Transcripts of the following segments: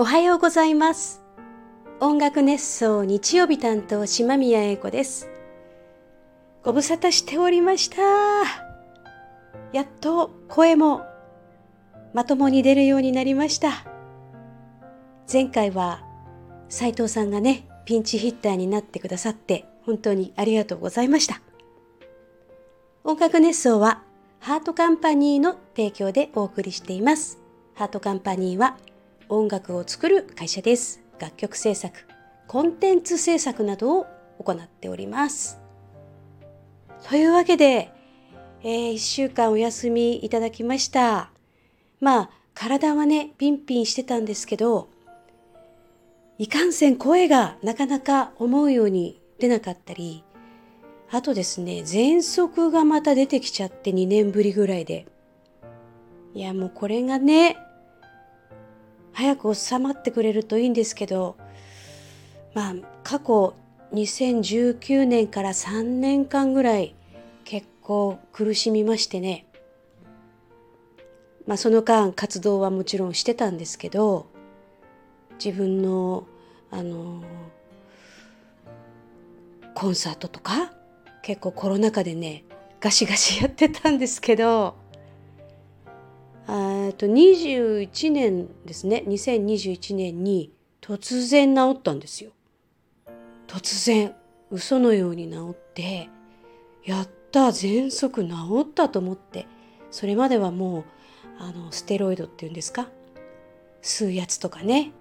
おはようございます。音楽熱奏日曜日担当島宮英子です。ご無沙汰しておりました。やっと声もまともに出るようになりました。前回は斉藤さんがねピンチヒッターになってくださって本当にありがとうございました。音楽熱奏はハートカンパニーの提供でお送りしています。ハートカンパニーは音楽を作る会社です。楽曲制作、コンテンツ制作などを行っております。というわけで、えー、1週間お休みいただきました。まあ、体はね、ピンピンしてたんですけど、いかんせん声がなかなか思うように出なかったり、あとですね、喘息がまた出てきちゃって2年ぶりぐらいで。いや、もうこれがね、早く収まってくれるといいんですけどまあ過去2019年から3年間ぐらい結構苦しみましてね。まあその間活動はもちろんしてたんですけど自分のあのコンサートとか結構コロナ禍でねガシガシやってたんですけどと21年ですね。2021年に突然治ったんですよ。突然嘘のように治ってやった喘息治ったと思ってそれまではもうあのステロイドっていうんですか？吸うやつとかね。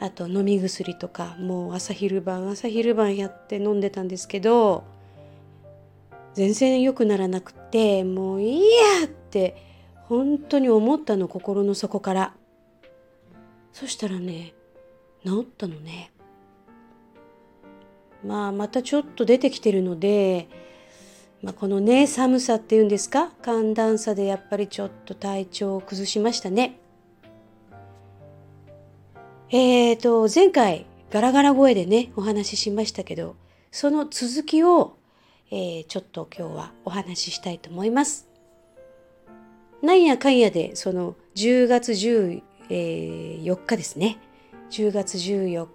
あと飲み薬とかもう朝昼晩朝昼晩やって飲んでたんですけど全然良くならなくてもういいやって本当に思ったの心の底から。そしたらね治ったのね。まあまたちょっと出てきてるので、まあ、このね寒さっていうんですか？寒暖差でやっぱりちょっと体調を崩しましたね。えーと前回ガラガラ声でねお話ししましたけどその続きを、えー、ちょっと今日はお話ししたいと思います。なんやかんやで、その10月14日ですね。10月14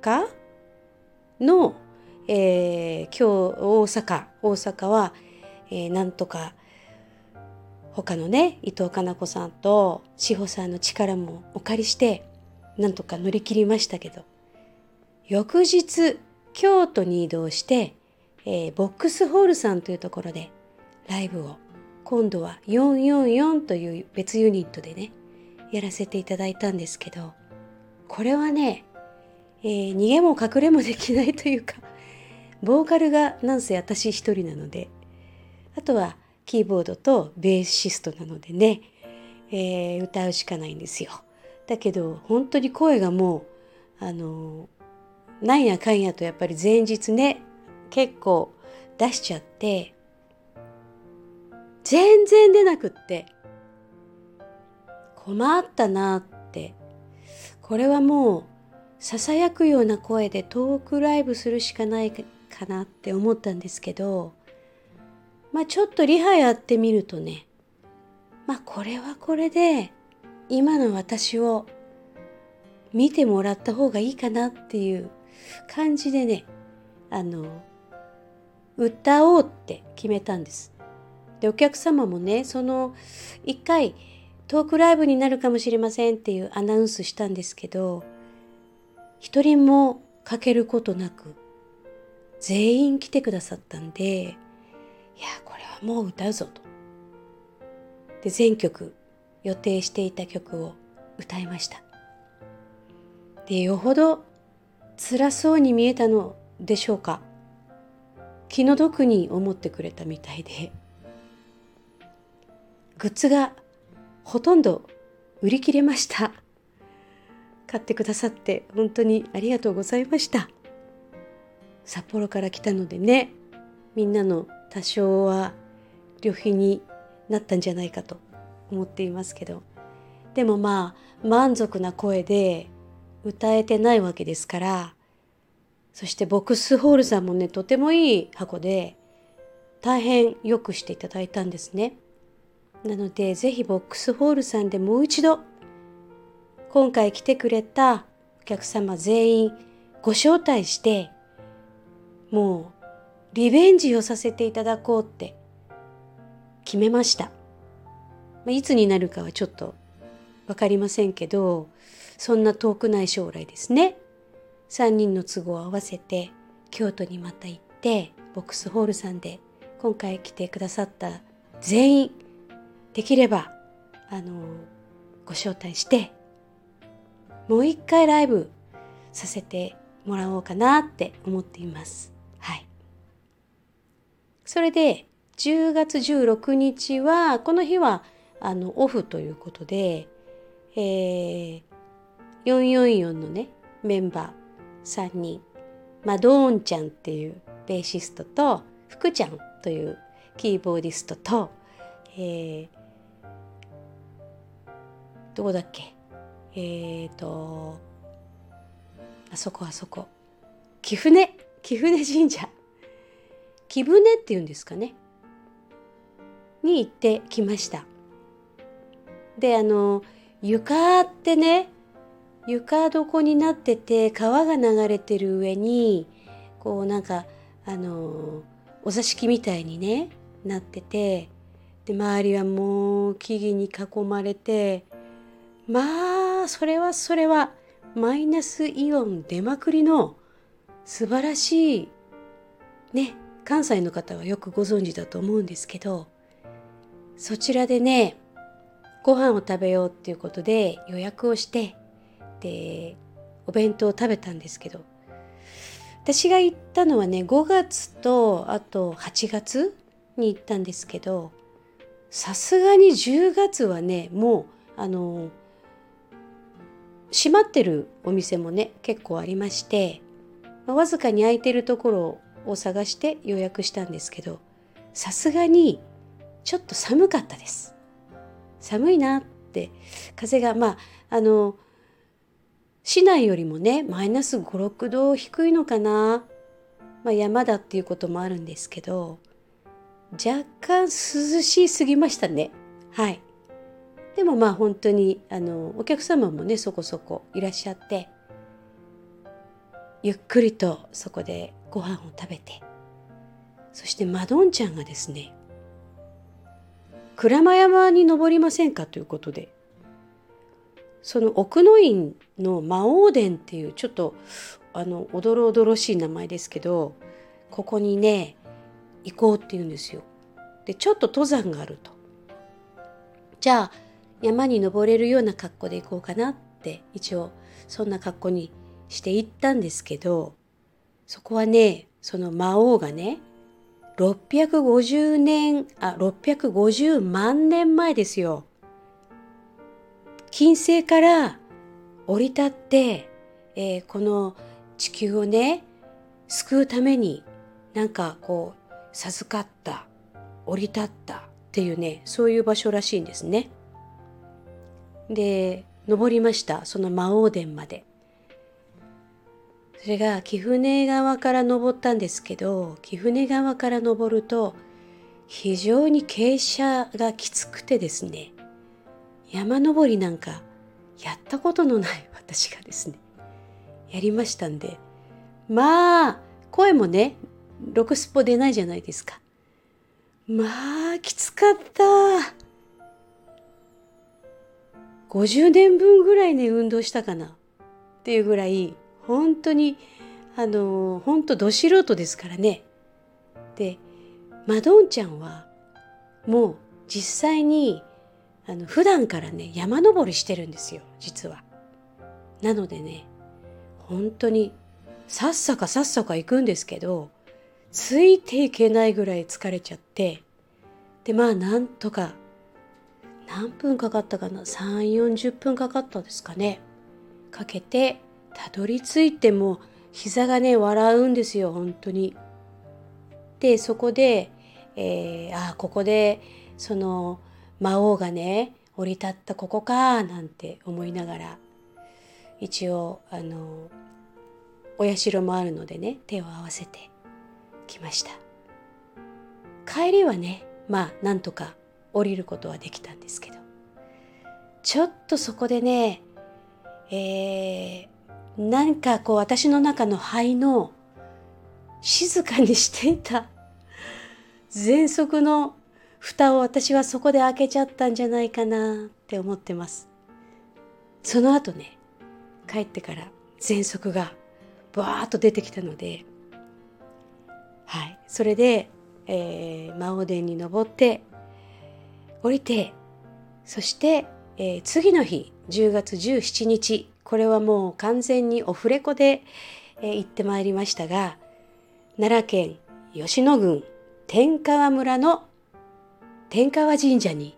日の、えー、今日大阪、大阪は、えー、なんとか他のね、伊藤かな子さんと志保さんの力もお借りして、なんとか乗り切りましたけど、翌日、京都に移動して、えー、ボックスホールさんというところでライブを今度は444という別ユニットでねやらせていただいたんですけどこれはね、えー、逃げも隠れもできないというか ボーカルがなんせ私一人なのであとはキーボードとベーシストなのでね、えー、歌うしかないんですよ。だけど本当に声がもうあのなんやかんやとやっぱり前日ね結構出しちゃって全然出なくって。困ったなって。これはもうささやくような声でトークライブするしかないかなって思ったんですけどまあちょっとリハやってみるとねまあこれはこれで今の私を見てもらった方がいいかなっていう感じでねあの歌おうって決めたんです。でお客様もねその1回トークライブになるかもしれませんっていうアナウンスしたんですけど一人も欠けることなく全員来てくださったんでいやこれはもう歌うぞと。で全曲予定していた曲を歌いました。でよほど辛そうに見えたのでしょうか気の毒に思ってくれたみたいでグッズがほとんど売り切れました。買ってくださって本当にありがとうございました。札幌から来たのでねみんなの多少は旅費になったんじゃないかと思っていますけど。でもまあ満足な声で歌えてないわけですからそしてボックスホールさんもねとてもいい箱で大変よくしていただいたんですね。なのでぜひボックスホールさんでもう一度今回来てくれたお客様全員ご招待してもうリベンジをさせていただこうって決めました。いつになるかはちょっと分かりませんけどそんな遠くない将来ですね3人の都合を合わせて京都にまた行ってボックスホールさんで今回来てくださった全員できればあのご招待してもう一回ライブさせてもらおうかなって思っています。はい。それで10月16日はこの日はあのオフということで、えー、444のねメンバー3人マドーンちゃんっていうベーシストと福ちゃんというキーボーディストと、えー、どこだっけ？えっ、ー、とあそこあそこ。貴船？貴船神社。貴船っていうんですかね？に行ってきました。であの床ってね床床になってて川が流れてる上にこうなんかあのお座敷みたいにねなっててで周りはもう木々に囲まれてまあそれはそれはマイナスイオン出まくりの素晴らしいね関西の方はよくご存知だと思うんですけどそちらでねご飯を食べようっていうことで予約をしてでお弁当を食べたんですけど私が行ったのはね5月とあと8月に行ったんですけどさすがに10月はねもうあの閉まってるお店もね結構ありまして、まあ、わずかに空いてるところを探して予約したんですけどさすがにちょっと寒かったです。寒いなって。風がまああの市内よりもねマイナス56度低いのかな、まあ、山だっていうこともあるんですけど若干涼しすぎましたね。はい。でもまあ本当にあのお客様もねそこそこいらっしゃってゆっくりとそこでご飯を食べてそしてマドンちゃんがですね鞍馬山に登りませんかということでその奥の院の魔王殿っていうちょっとあのおどろおどろしい名前ですけどここにね行こうって言うんですよ。でちょっと登山があると。じゃあ山に登れるような格好で行こうかなって一応そんな格好にして行ったんですけどそこはねその魔王がね650年あ650万年前ですよ。金星から降り立って、えー、この地球をね救うためになんかこう授かった降り立ったっていうねそういう場所らしいんですね。で登りましたその魔王殿まで。それが貴船側から登ったんですけど貴船側から登ると非常に傾斜がきつくてですね山登りなんかやったことのない私がですねやりましたんで。まあ声もねロクスポ出ないじゃないですか。まあきつかった。50年分ぐらいね運動したかなっていうぐらい本当にあの本当ど素人ですからねでマドンちゃんはもう実際にあの普段からね山登りしてるんですよ実は。なのでね本当にさっさかさっさか行くんですけどついていけないぐらい疲れちゃってでまあなんとか何分かかったかな？3 4 0分かかったですかね。かけてたどり着いても膝がね笑うんですよ本当に。でそこで、えー、あここでその魔王がね降り立ったここかなんて思いながら一応あのお社もあるのでね手を合わせてきました。帰りはねまあなんとか降りることはできたんですけど。ちょっとそこでねえー、なんかこう私の中の肺の静かにしていた。喘息の蓋を私はそこで開けちゃったんじゃないかなって思ってます。その後ね、帰ってから喘息がバーッと出てきたので、はい、それで、えー、魔王殿に登って降りてそして、えー、次の日10月17日これはもう完全にオフレコで、えー、行ってまいりましたが奈良県吉野郡天川村の天川神社に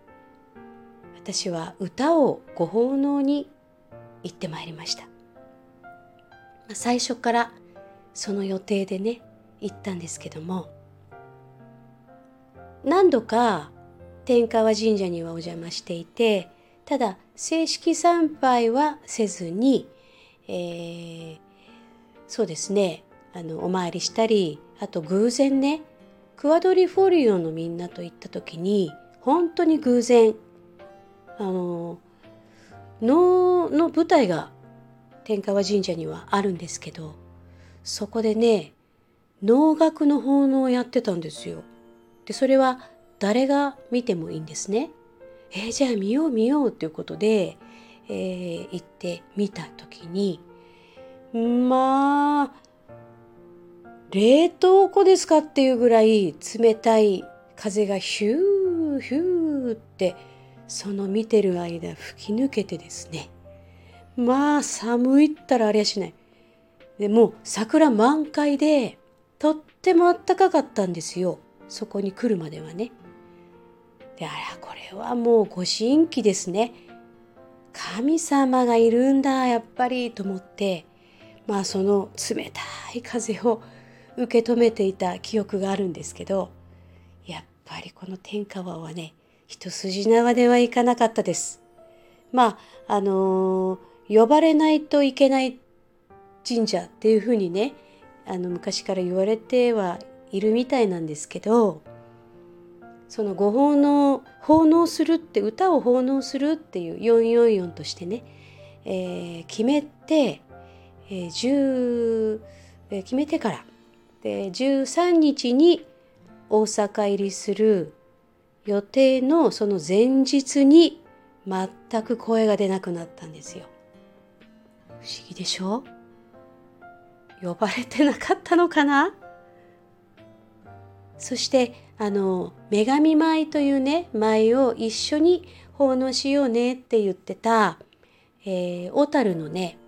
私は歌をご奉納に行ってまいりました。まあ最初からその予定でね行ったんですけども何度か天川神社にはお邪魔していてただ正式参拝はせずに、えー、そうですねあのお参りしたりあと偶然ねクワドリフォリオのみんなと行った時に本当に偶然あの能の舞台が天川神社にはあるんですけどそこでね能楽の奉納をやってたんですよ。でそれは誰が見てもいいんですね。えー、じゃあ見よう見ようっていうことで、えー、行ってみた時にまあ冷凍庫ですかっていうぐらい冷たい風がヒューヒューってその見てる間吹き抜けてですね。まあ寒いったらありゃしない。でもう桜満開でとってもあったかかったんですよ。そこに来るまではね。であらこれはもうご神器ですね神様がいるんだやっぱりと思ってまあその冷たい風を受け止めていた記憶があるんですけどやっぱりこの天川はね一筋縄ではいかなかったです。まああのー、呼ばれないといけない神社っていうふうにねあの昔から言われてはいるみたいなんですけどそのご奉納奉納するって歌を奉納するっていう444としてね、えー、決めて、えー10えー、決めてからで13日に大阪入りする予定のその前日に全く声が出なくなったんですよ。不思議でしょ？呼ばれてなかったのかな？そしてあの女神舞というね舞を一緒に奉納しようねって言ってた、えー、小樽のね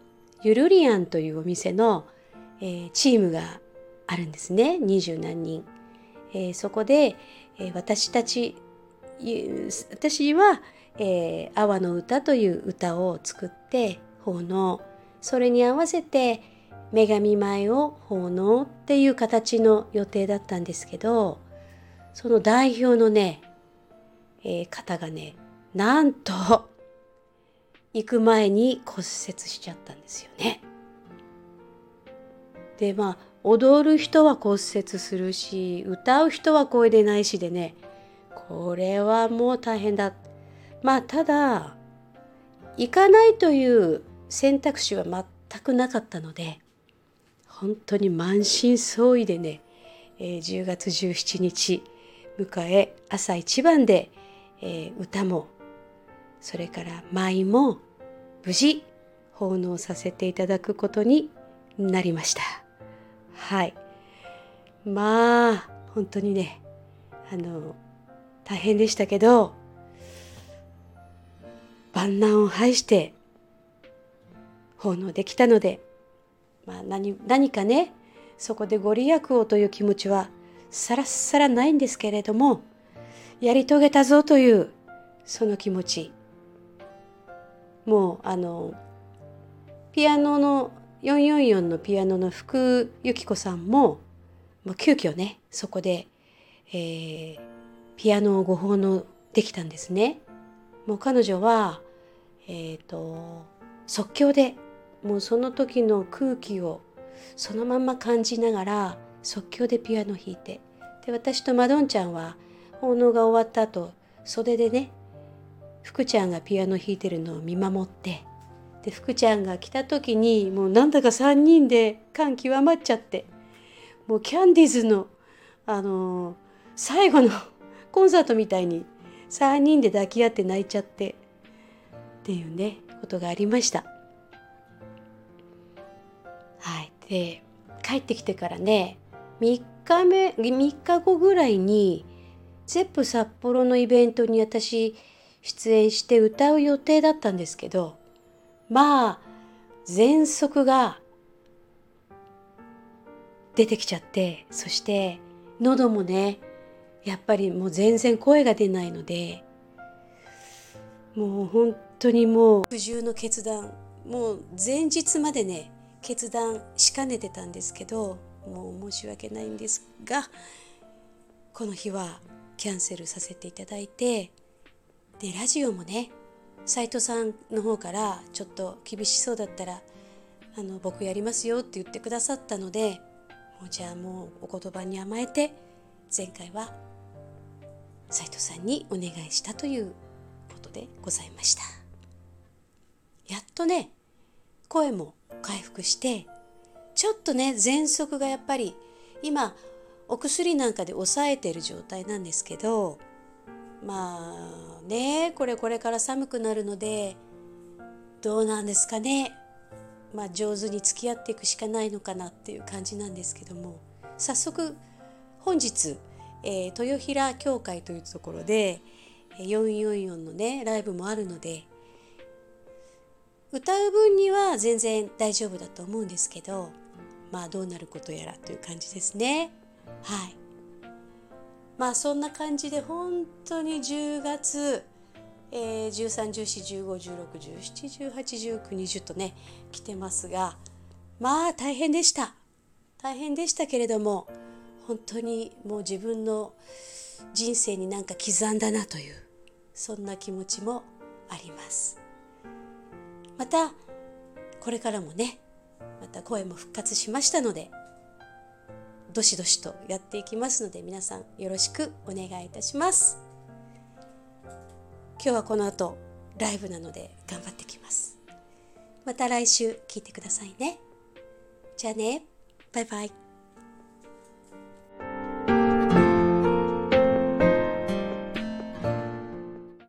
ゆるりアンというお店の、えー、チームがあるんですね。二十何人、えー、そこで、えー、私たち私は、えー「阿波の歌」という歌を作って奉納。それに合わせて女神前を奉納っていう形の予定だったんですけどその代表のね、えー、方がねなんと行く前に骨折しちゃったんですよね。でまあ踊る人は骨折するし歌う人は声出ないしでねこれはもう大変だまあただ行かないという選択肢は全くなかったので本当に満身創痍でね、えー、10月17日迎え朝一番で、えー、歌もそれから舞も無事奉納させていただくことになりました。はいまあ本当にねあの大変でしたけど万難を排して奉納できたので、まあ何、何かねそこでご利益をという気持ちはさらさらないんですけれどもやり遂げたぞというその気持ちもうあのピアノの444のピアノの福由紀子さんももう急遽ねそこで、えー、ピアノをご奉納できたんですね。もう彼女は、えーと、即興でもうその時の空気をそのまま感じながら即興でピアノ弾いて。で私とマドンちゃんは奉納が終わった後袖でね福ちゃんがピアノ弾いてるのを見守って。で福ちゃんが来た時にもうなんだか3人で感極まっちゃって。もうキャンディーズのあのー、最後の コンサートみたいに3人で抱き合って泣いちゃって。っていうねことがありました。はい、で帰ってきてからね3日目3日後ぐらいにゼップ札幌のイベントに私出演して歌う予定だったんですけどまあ喘息が出てきちゃってそして喉もねやっぱりもう全然声が出ないのでもう本当にもう苦渋の決断もう前日までね決断しかねてたんですけどもう申し訳ないんですがこの日はキャンセルさせていただいてでラジオもね斉藤さんの方からちょっと厳しそうだったらあの僕やりますよって言ってくださったのでもうじゃあもうお言葉に甘えて前回は斉藤さんにお願いしたということでございました。やっとね声も回復してちょっとね喘息がやっぱり今お薬なんかで抑えてる状態なんですけどまあねこれこれから寒くなるのでどうなんですかね。まあ上手に付き合っていくしかないのかなっていう感じなんですけども早速本日、えー、豊平協会というところで444のねライブもあるので歌う分には全然大丈夫だと思うんですけどまあどうなることやらという感じですね。はい。まあそんな感じで本当に10月、えー、1314151617181920とね来てますがまあ大変でした。大変でしたけれども本当にもう自分の人生になんか刻んだなというそんな気持ちもあります。またこれからもねまた声も復活しましたのでどしどしとやっていきますので皆さんよろしくお願いいたします。今日はこの後ライブなので頑張ってきます。また来週聞いてくださいね。じゃあね。バイバイ。